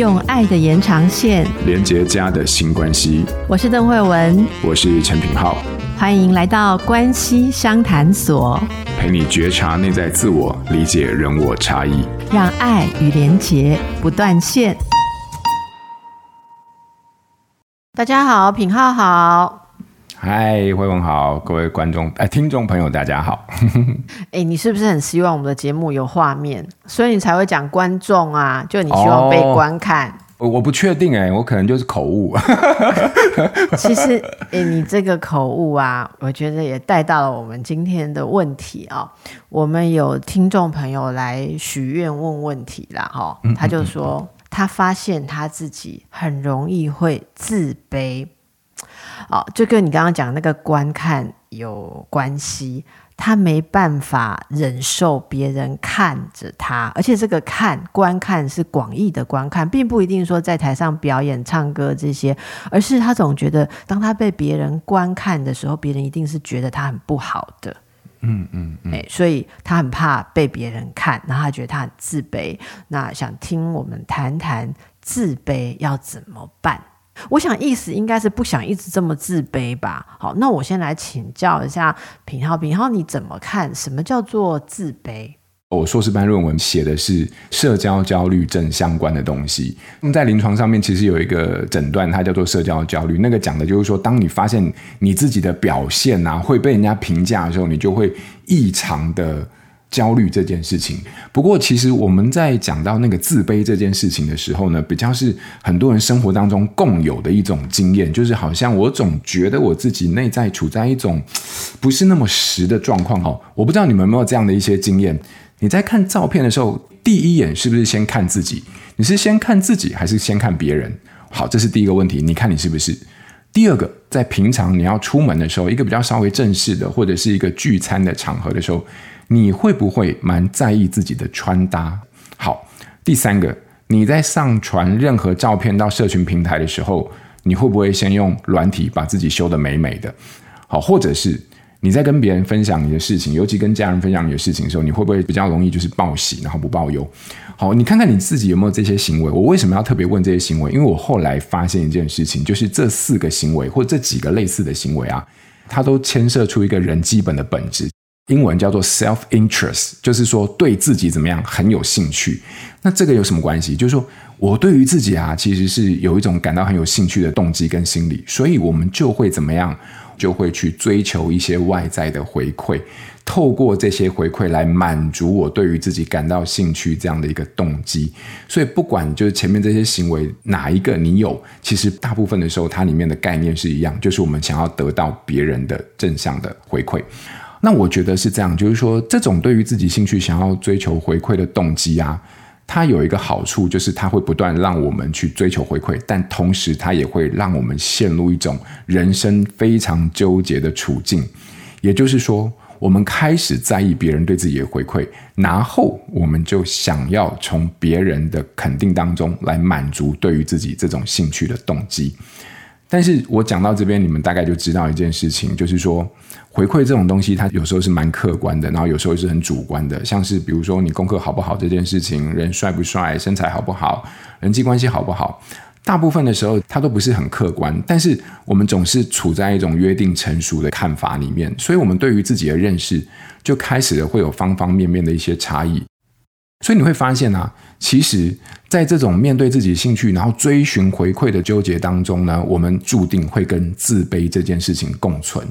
用爱的延长线连接家的新关系。我是邓慧文，我是陈品浩，欢迎来到关系商谈所，陪你觉察内在自我，理解人我差异，让爱与连结不断线。大家好，品浩好。嗨，惠文好，各位观众哎，听众朋友大家好。哎，你是不是很希望我们的节目有画面，所以你才会讲观众啊？就你希望被观看？我、哦、我不确定哎，我可能就是口误。其实哎，你这个口误啊，我觉得也带到了我们今天的问题啊、哦。我们有听众朋友来许愿问问题啦，哈、哦，他就说他发现他自己很容易会自卑。哦，就跟你刚刚讲那个观看有关系，他没办法忍受别人看着他，而且这个看观看是广义的观看，并不一定说在台上表演、唱歌这些，而是他总觉得当他被别人观看的时候，别人一定是觉得他很不好的，嗯嗯嗯，哎，所以他很怕被别人看，然后他觉得他很自卑。那想听我们谈谈自卑要怎么办？我想意思应该是不想一直这么自卑吧。好，那我先来请教一下品浩，品浩你怎么看？什么叫做自卑？我硕士班论文写的是社交焦虑症相关的东西。那么在临床上面，其实有一个诊断，它叫做社交焦虑。那个讲的就是说，当你发现你自己的表现啊会被人家评价的时候，你就会异常的。焦虑这件事情，不过其实我们在讲到那个自卑这件事情的时候呢，比较是很多人生活当中共有的一种经验，就是好像我总觉得我自己内在处在一种不是那么实的状况哈。我不知道你们有没有这样的一些经验？你在看照片的时候，第一眼是不是先看自己？你是先看自己还是先看别人？好，这是第一个问题，你看你是不是？第二个，在平常你要出门的时候，一个比较稍微正式的或者是一个聚餐的场合的时候。你会不会蛮在意自己的穿搭？好，第三个，你在上传任何照片到社群平台的时候，你会不会先用软体把自己修得美美的？好，或者是你在跟别人分享你的事情，尤其跟家人分享你的事情的时候，你会不会比较容易就是报喜，然后不报忧？好，你看看你自己有没有这些行为？我为什么要特别问这些行为？因为我后来发现一件事情，就是这四个行为或这几个类似的行为啊，它都牵涉出一个人基本的本质。英文叫做 self-interest，就是说对自己怎么样很有兴趣。那这个有什么关系？就是说我对于自己啊，其实是有一种感到很有兴趣的动机跟心理，所以我们就会怎么样，就会去追求一些外在的回馈，透过这些回馈来满足我对于自己感到兴趣这样的一个动机。所以不管就是前面这些行为哪一个你有，其实大部分的时候它里面的概念是一样，就是我们想要得到别人的正向的回馈。那我觉得是这样，就是说，这种对于自己兴趣想要追求回馈的动机啊，它有一个好处，就是它会不断让我们去追求回馈，但同时它也会让我们陷入一种人生非常纠结的处境。也就是说，我们开始在意别人对自己的回馈，然后我们就想要从别人的肯定当中来满足对于自己这种兴趣的动机。但是我讲到这边，你们大概就知道一件事情，就是说。回馈这种东西，它有时候是蛮客观的，然后有时候是很主观的。像是比如说你功课好不好这件事情，人帅不帅，身材好不好，人际关系好不好，大部分的时候它都不是很客观。但是我们总是处在一种约定成熟的看法里面，所以我们对于自己的认识就开始了会有方方面面的一些差异。所以你会发现啊，其实在这种面对自己兴趣，然后追寻回馈的纠结当中呢，我们注定会跟自卑这件事情共存。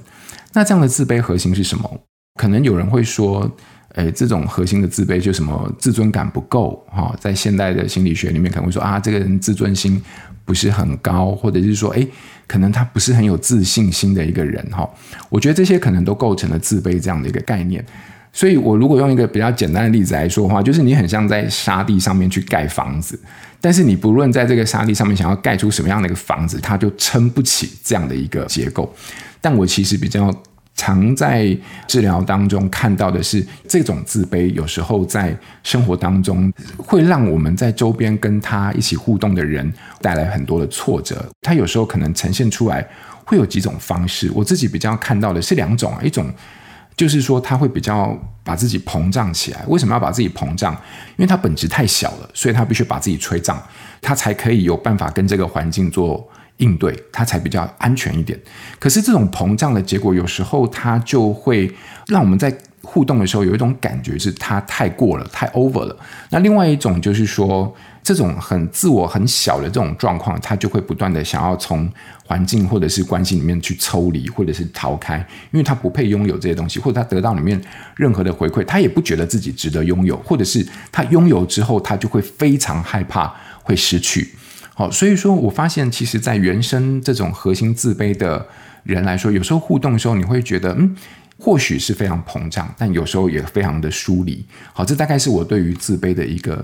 那这样的自卑核心是什么？可能有人会说，诶，这种核心的自卑就什么自尊感不够哈，在现代的心理学里面可能会说啊，这个人自尊心不是很高，或者是说，诶，可能他不是很有自信心的一个人哈。我觉得这些可能都构成了自卑这样的一个概念。所以我如果用一个比较简单的例子来说的话，就是你很像在沙地上面去盖房子，但是你不论在这个沙地上面想要盖出什么样的一个房子，它就撑不起这样的一个结构。但我其实比较常在治疗当中看到的是，这种自卑有时候在生活当中会让我们在周边跟他一起互动的人带来很多的挫折。他有时候可能呈现出来会有几种方式，我自己比较看到的是两种，一种。就是说他会比较把自己膨胀起来。为什么要把自己膨胀？因为他本质太小了，所以他必须把自己吹胀，他才可以有办法跟这个环境做应对，他才比较安全一点。可是这种膨胀的结果，有时候他就会让我们在互动的时候有一种感觉，是他太过了，太 over 了。那另外一种就是说。这种很自我、很小的这种状况，他就会不断的想要从环境或者是关系里面去抽离，或者是逃开，因为他不配拥有这些东西，或者他得到里面任何的回馈，他也不觉得自己值得拥有，或者是他拥有之后，他就会非常害怕会失去。好，所以说我发现，其实，在原生这种核心自卑的人来说，有时候互动的时候，你会觉得，嗯，或许是非常膨胀，但有时候也非常的疏离。好，这大概是我对于自卑的一个。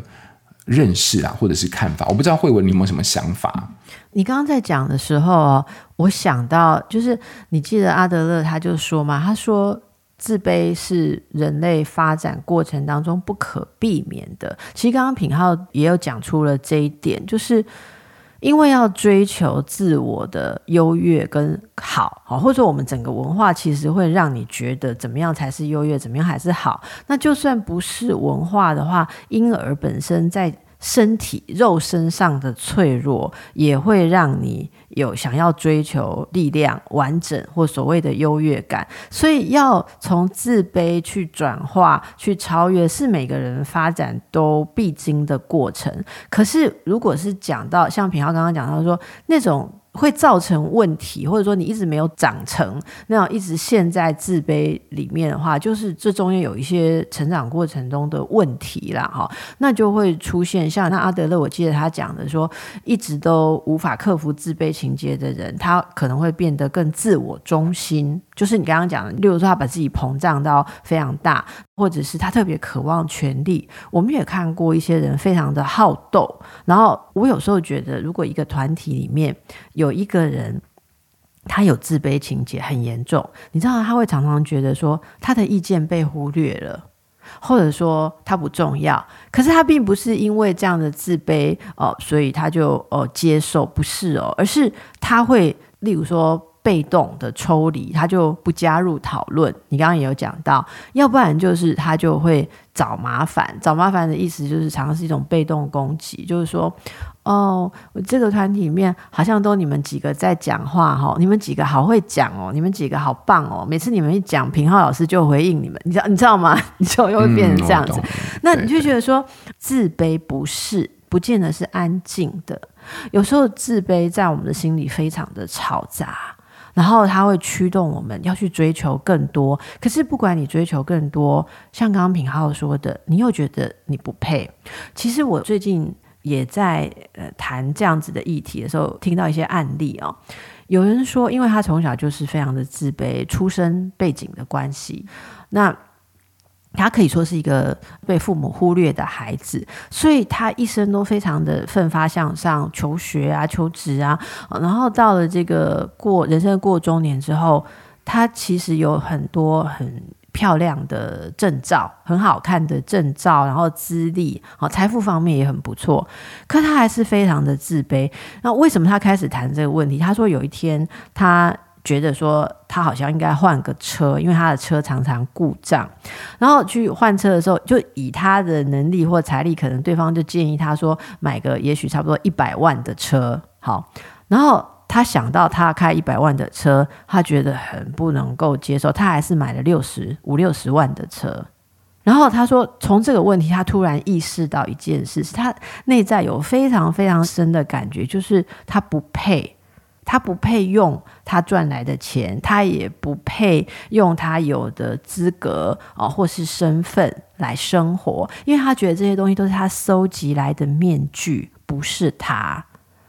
认识啊，或者是看法，我不知道慧文你有没有什么想法？你刚刚在讲的时候，我想到就是你记得阿德勒他就说嘛，他说自卑是人类发展过程当中不可避免的。其实刚刚品浩也有讲出了这一点，就是因为要追求自我的优越跟好，好，或者说我们整个文化其实会让你觉得怎么样才是优越，怎么样还是好。那就算不是文化的话，婴儿本身在身体肉身上的脆弱，也会让你有想要追求力量、完整或所谓的优越感。所以，要从自卑去转化、去超越，是每个人发展都必经的过程。可是，如果是讲到像平浩刚刚讲到说那种。会造成问题，或者说你一直没有长成，那样一直陷在自卑里面的话，就是这中间有一些成长过程中的问题啦，哈，那就会出现像那阿德勒，我记得他讲的说，一直都无法克服自卑情结的人，他可能会变得更自我中心，就是你刚刚讲的，例如说他把自己膨胀到非常大。或者是他特别渴望权力，我们也看过一些人非常的好斗。然后我有时候觉得，如果一个团体里面有一个人，他有自卑情节很严重，你知道他会常常觉得说他的意见被忽略了，或者说他不重要。可是他并不是因为这样的自卑哦，所以他就哦接受，不是哦，而是他会例如说。被动的抽离，他就不加入讨论。你刚刚也有讲到，要不然就是他就会找麻烦。找麻烦的意思就是常常是一种被动攻击，就是说，哦，我这个团体里面好像都你们几个在讲话哈，你们几个好会讲哦，你们几个好棒哦。每次你们一讲，平浩老师就回应你们，你知道你知道吗？你 就又会变成这样子。嗯、那你就觉得说，自卑不是不见得是安静的，有时候自卑在我们的心里非常的嘈杂。然后他会驱动我们要去追求更多，可是不管你追求更多，像刚刚品浩说的，你又觉得你不配。其实我最近也在呃谈这样子的议题的时候，听到一些案例哦，有人说，因为他从小就是非常的自卑，出身背景的关系，那。他可以说是一个被父母忽略的孩子，所以他一生都非常的奋发向上，求学啊，求职啊。然后到了这个过人生过中年之后，他其实有很多很漂亮的证照，很好看的证照，然后资历，啊，财富方面也很不错。可他还是非常的自卑。那为什么他开始谈这个问题？他说有一天他。觉得说他好像应该换个车，因为他的车常常故障。然后去换车的时候，就以他的能力或财力，可能对方就建议他说买个也许差不多一百万的车。好，然后他想到他开一百万的车，他觉得很不能够接受，他还是买了六十五六十万的车。然后他说，从这个问题，他突然意识到一件事，是他内在有非常非常深的感觉，就是他不配。他不配用他赚来的钱，他也不配用他有的资格啊，或是身份来生活，因为他觉得这些东西都是他搜集来的面具，不是他。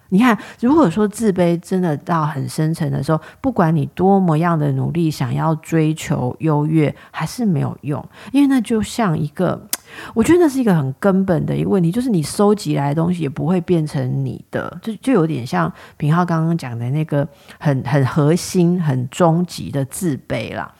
你看，如果说自卑真的到很深层的时候，不管你多么样的努力，想要追求优越，还是没有用，因为那就像一个。我觉得那是一个很根本的一个问题，就是你收集来的东西也不会变成你的，就就有点像品浩刚刚讲的那个很很核心、很终极的自卑啦。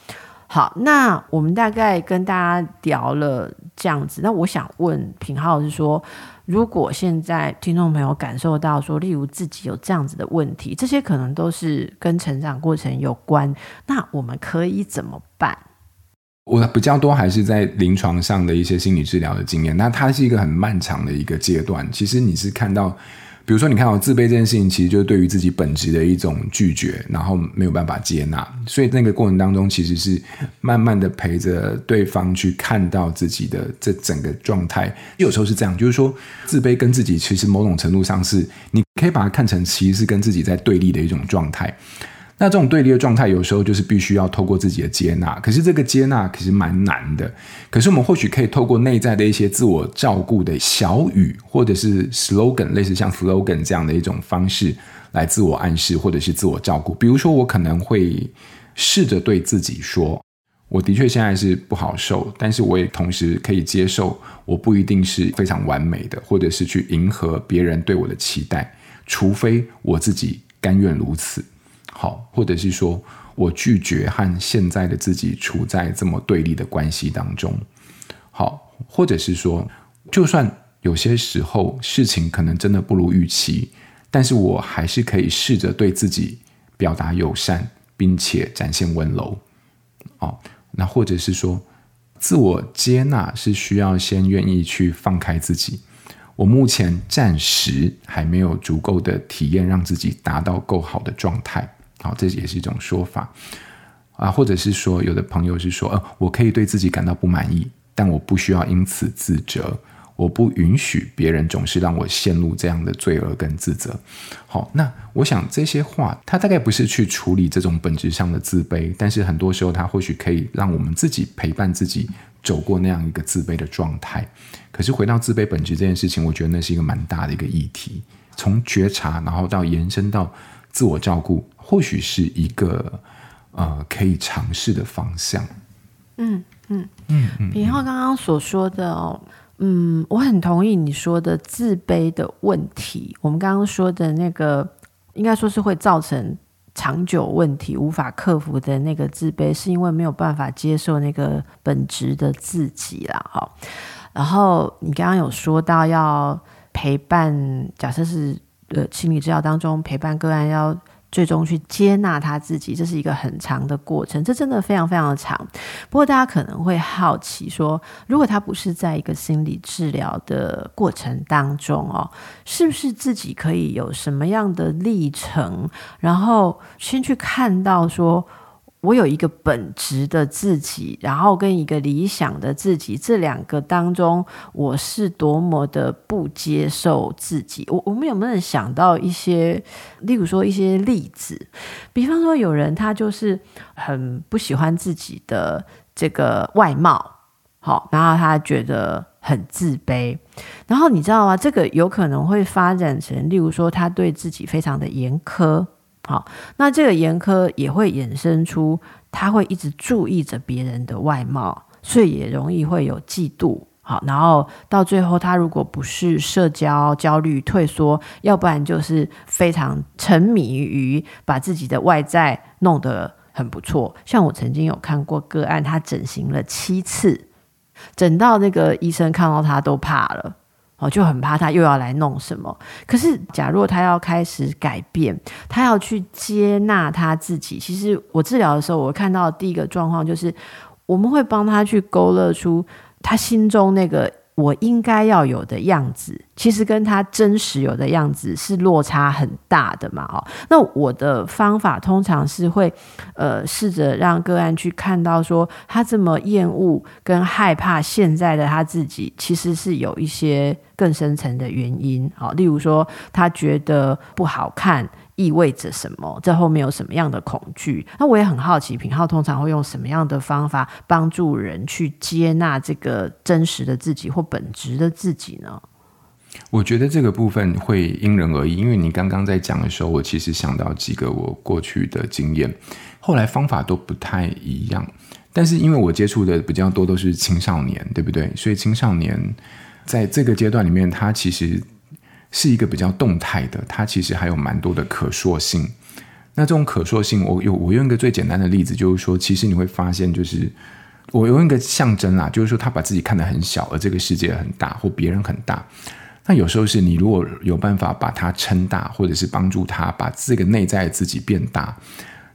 好，那我们大概跟大家聊了这样子，那我想问品浩是说，如果现在听众朋友感受到说，例如自己有这样子的问题，这些可能都是跟成长过程有关，那我们可以怎么办？我比较多还是在临床上的一些心理治疗的经验，那它是一个很漫长的一个阶段。其实你是看到，比如说你看到自卑这件事情，其实就是对于自己本质的一种拒绝，然后没有办法接纳。所以那个过程当中，其实是慢慢的陪着对方去看到自己的这整个状态。有时候是这样，就是说自卑跟自己其实某种程度上是，你可以把它看成其实是跟自己在对立的一种状态。那这种对立的状态，有时候就是必须要透过自己的接纳。可是这个接纳可是蛮难的。可是我们或许可以透过内在的一些自我照顾的小语，或者是 slogan，类似像 slogan 这样的一种方式来自我暗示，或者是自我照顾。比如说，我可能会试着对自己说：“我的确现在是不好受，但是我也同时可以接受，我不一定是非常完美的，或者是去迎合别人对我的期待，除非我自己甘愿如此。”好，或者是说我拒绝和现在的自己处在这么对立的关系当中。好，或者是说，就算有些时候事情可能真的不如预期，但是我还是可以试着对自己表达友善，并且展现温柔。哦，那或者是说，自我接纳是需要先愿意去放开自己。我目前暂时还没有足够的体验，让自己达到够好的状态。好，这也是一种说法啊，或者是说，有的朋友是说，呃，我可以对自己感到不满意，但我不需要因此自责，我不允许别人总是让我陷入这样的罪恶跟自责。好，那我想这些话，它大概不是去处理这种本质上的自卑，但是很多时候，它或许可以让我们自己陪伴自己走过那样一个自卑的状态。可是回到自卑本质这件事情，我觉得那是一个蛮大的一个议题，从觉察，然后到延伸到自我照顾。或许是一个呃可以尝试的方向。嗯嗯嗯嗯。品皓刚刚所说的哦，嗯，我很同意你说的自卑的问题。我们刚刚说的那个，应该说是会造成长久问题、无法克服的那个自卑，是因为没有办法接受那个本质的自己啦。哈。然后你刚刚有说到要陪伴，假设是呃心理治疗当中陪伴个案要。最终去接纳他自己，这是一个很长的过程，这真的非常非常的长。不过大家可能会好奇说，如果他不是在一个心理治疗的过程当中哦，是不是自己可以有什么样的历程，然后先去看到说，我有一个本职的自己，然后跟一个理想的自己，这两个当中，我是多么的不接受自己。我我们有没有想到一些，例如说一些例子？比方说，有人他就是很不喜欢自己的这个外貌，好，然后他觉得很自卑。然后你知道吗？这个有可能会发展成，例如说，他对自己非常的严苛。好，那这个严苛也会衍生出，他会一直注意着别人的外貌，所以也容易会有嫉妒。好，然后到最后，他如果不是社交焦虑退缩，要不然就是非常沉迷于把自己的外在弄得很不错。像我曾经有看过个案，他整形了七次，整到那个医生看到他都怕了。哦，就很怕他又要来弄什么。可是，假若他要开始改变，他要去接纳他自己。其实，我治疗的时候，我看到第一个状况就是，我们会帮他去勾勒出他心中那个。我应该要有的样子，其实跟他真实有的样子是落差很大的嘛。哦，那我的方法通常是会，呃，试着让个案去看到说，他这么厌恶跟害怕现在的他自己，其实是有一些更深层的原因。好，例如说，他觉得不好看。意味着什么？这后面有什么样的恐惧？那我也很好奇，品浩通常会用什么样的方法帮助人去接纳这个真实的自己或本质的自己呢？我觉得这个部分会因人而异，因为你刚刚在讲的时候，我其实想到几个我过去的经验，后来方法都不太一样。但是因为我接触的比较多都是青少年，对不对？所以青少年在这个阶段里面，他其实。是一个比较动态的，它其实还有蛮多的可塑性。那这种可塑性，我有我用一个最简单的例子，就是说，其实你会发现，就是我用一个象征啊，就是说，他把自己看得很小，而这个世界很大，或别人很大。那有时候是你如果有办法把它撑大，或者是帮助他把这个内在自己变大，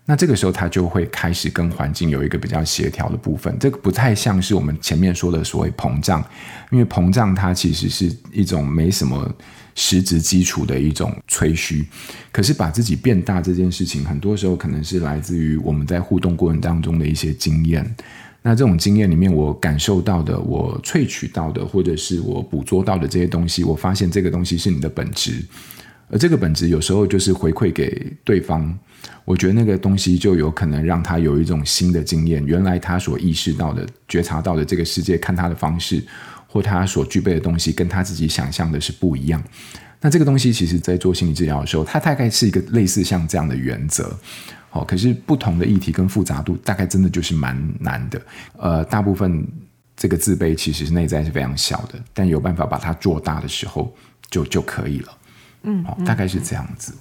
那这个时候他就会开始跟环境有一个比较协调的部分。这个不太像是我们前面说的所谓膨胀，因为膨胀它其实是一种没什么实质基础的一种吹嘘。可是把自己变大这件事情，很多时候可能是来自于我们在互动过程当中的一些经验。那这种经验里面，我感受到的，我萃取到的，或者是我捕捉到的这些东西，我发现这个东西是你的本质，而这个本质有时候就是回馈给对方。我觉得那个东西就有可能让他有一种新的经验，原来他所意识到的、觉察到的这个世界看他的方式，或他所具备的东西，跟他自己想象的是不一样。那这个东西，其实在做心理治疗的时候，它大概是一个类似像这样的原则。好，可是不同的议题跟复杂度，大概真的就是蛮难的。呃，大部分这个自卑其实内在是非常小的，但有办法把它做大的时候，就就可以了。嗯，好，大概是这样子。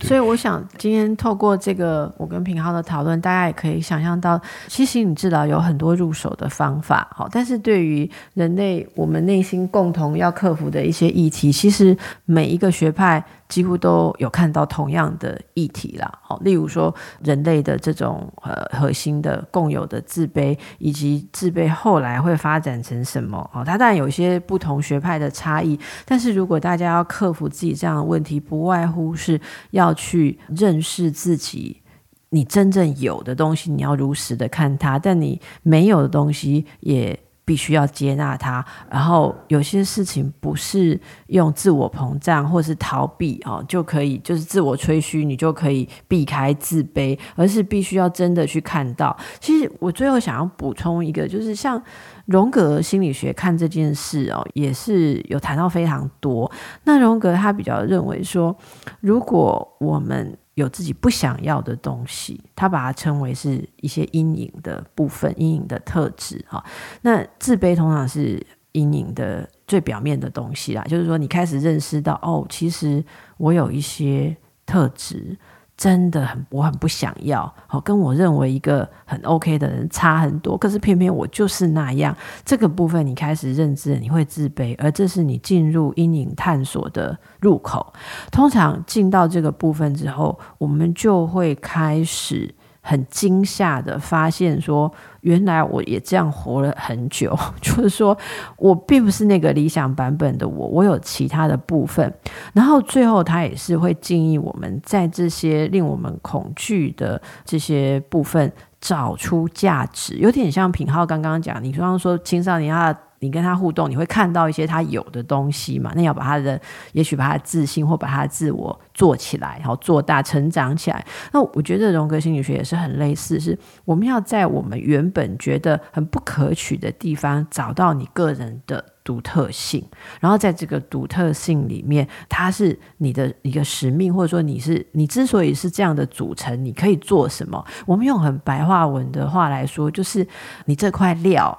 所以我想今天透过这个我跟品浩的讨论，大家也可以想象到，其实心理治疗有很多入手的方法，好，但是对于人类我们内心共同要克服的一些议题，其实每一个学派。几乎都有看到同样的议题啦，好，例如说人类的这种呃核心的共有的自卑，以及自卑后来会发展成什么？哦，它当然有一些不同学派的差异，但是如果大家要克服自己这样的问题，不外乎是要去认识自己，你真正有的东西，你要如实的看它，但你没有的东西也。必须要接纳它，然后有些事情不是用自我膨胀或是逃避哦就可以，就是自我吹嘘，你就可以避开自卑，而是必须要真的去看到。其实我最后想要补充一个，就是像荣格心理学看这件事哦，也是有谈到非常多。那荣格他比较认为说，如果我们有自己不想要的东西，他把它称为是一些阴影的部分、阴影的特质哈。那自卑通常是阴影的最表面的东西啦，就是说你开始认识到哦，其实我有一些特质。真的很，我很不想要，好，跟我认为一个很 OK 的人差很多。可是偏偏我就是那样，这个部分你开始认知，你会自卑，而这是你进入阴影探索的入口。通常进到这个部分之后，我们就会开始。很惊吓的发现，说原来我也这样活了很久，就是说我并不是那个理想版本的我，我有其他的部分。然后最后他也是会建议我们在这些令我们恐惧的这些部分找出价值，有点像品浩刚刚讲，你刚刚说青少年他。你跟他互动，你会看到一些他有的东西嘛？那要把他的，也许把他自信或把他自我做起来，然后做大、成长起来。那我觉得荣格心理学也是很类似，是我们要在我们原本觉得很不可取的地方，找到你个人的独特性，然后在这个独特性里面，它是你的一个使命，或者说你是你之所以是这样的组成，你可以做什么？我们用很白话文的话来说，就是你这块料。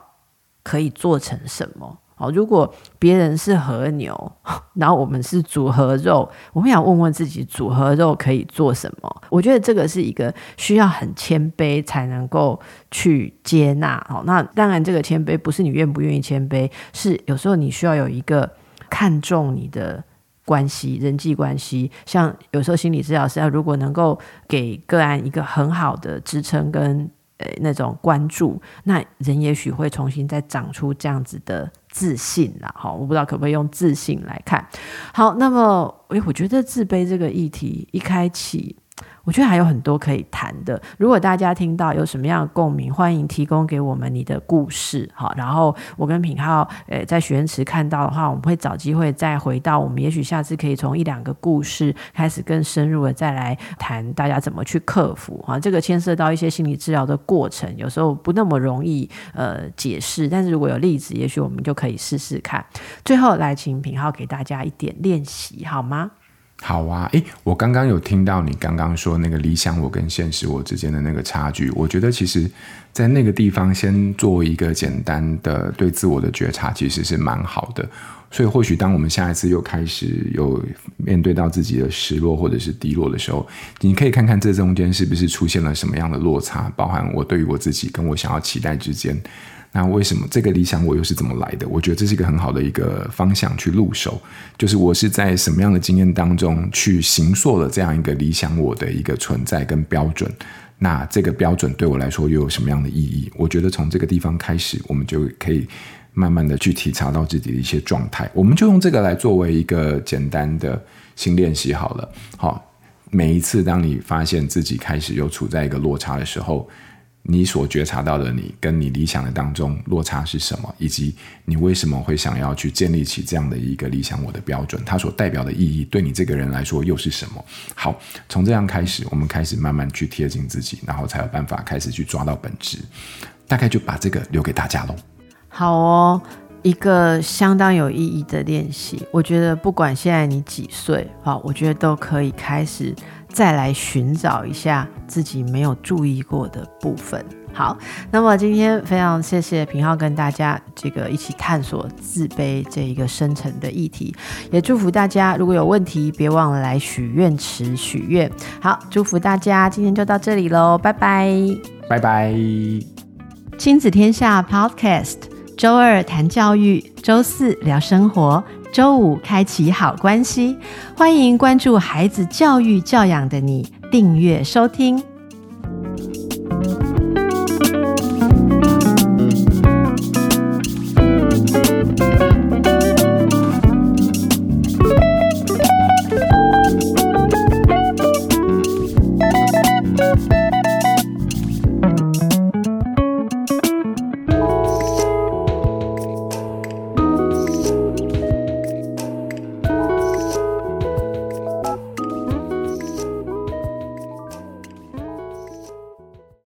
可以做成什么？好，如果别人是和牛，然后我们是组合肉，我们想问问自己，组合肉可以做什么？我觉得这个是一个需要很谦卑才能够去接纳。好，那当然，这个谦卑不是你愿不愿意谦卑，是有时候你需要有一个看重你的关系、人际关系。像有时候心理治疗师要如果能够给个案一个很好的支撑跟。呃，那种关注，那人也许会重新再长出这样子的自信了。好，我不知道可不可以用自信来看。好，那么，诶，我觉得自卑这个议题一开启。我觉得还有很多可以谈的。如果大家听到有什么样的共鸣，欢迎提供给我们你的故事。好，然后我跟品浩，呃，在许愿池看到的话，我们会找机会再回到我们，也许下次可以从一两个故事开始更深入的再来谈大家怎么去克服。啊，这个牵涉到一些心理治疗的过程，有时候不那么容易呃解释，但是如果有例子，也许我们就可以试试看。最后来请品浩给大家一点练习，好吗？好啊，诶，我刚刚有听到你刚刚说那个理想我跟现实我之间的那个差距，我觉得其实，在那个地方先做一个简单的对自我的觉察，其实是蛮好的。所以或许当我们下一次又开始有面对到自己的失落或者是低落的时候，你可以看看这中间是不是出现了什么样的落差，包含我对于我自己跟我想要期待之间。那为什么这个理想我又是怎么来的？我觉得这是一个很好的一个方向去入手，就是我是在什么样的经验当中去形塑了这样一个理想我的一个存在跟标准。那这个标准对我来说又有什么样的意义？我觉得从这个地方开始，我们就可以慢慢的去体察到自己的一些状态。我们就用这个来作为一个简单的新练习好了。好，每一次当你发现自己开始又处在一个落差的时候。你所觉察到的你跟你理想的当中落差是什么？以及你为什么会想要去建立起这样的一个理想我的标准？它所代表的意义对你这个人来说又是什么？好，从这样开始，我们开始慢慢去贴近自己，然后才有办法开始去抓到本质。大概就把这个留给大家喽。好哦，一个相当有意义的练习。我觉得不管现在你几岁，好，我觉得都可以开始。再来寻找一下自己没有注意过的部分。好，那么今天非常谢谢平浩跟大家这个一起探索自卑这一个深层的议题，也祝福大家如果有问题，别忘了来许愿池许愿。好，祝福大家，今天就到这里喽，拜拜，拜拜。亲子天下 Podcast，周二谈教育，周四聊生活。周五开启好关系，欢迎关注孩子教育教养的你，订阅收听。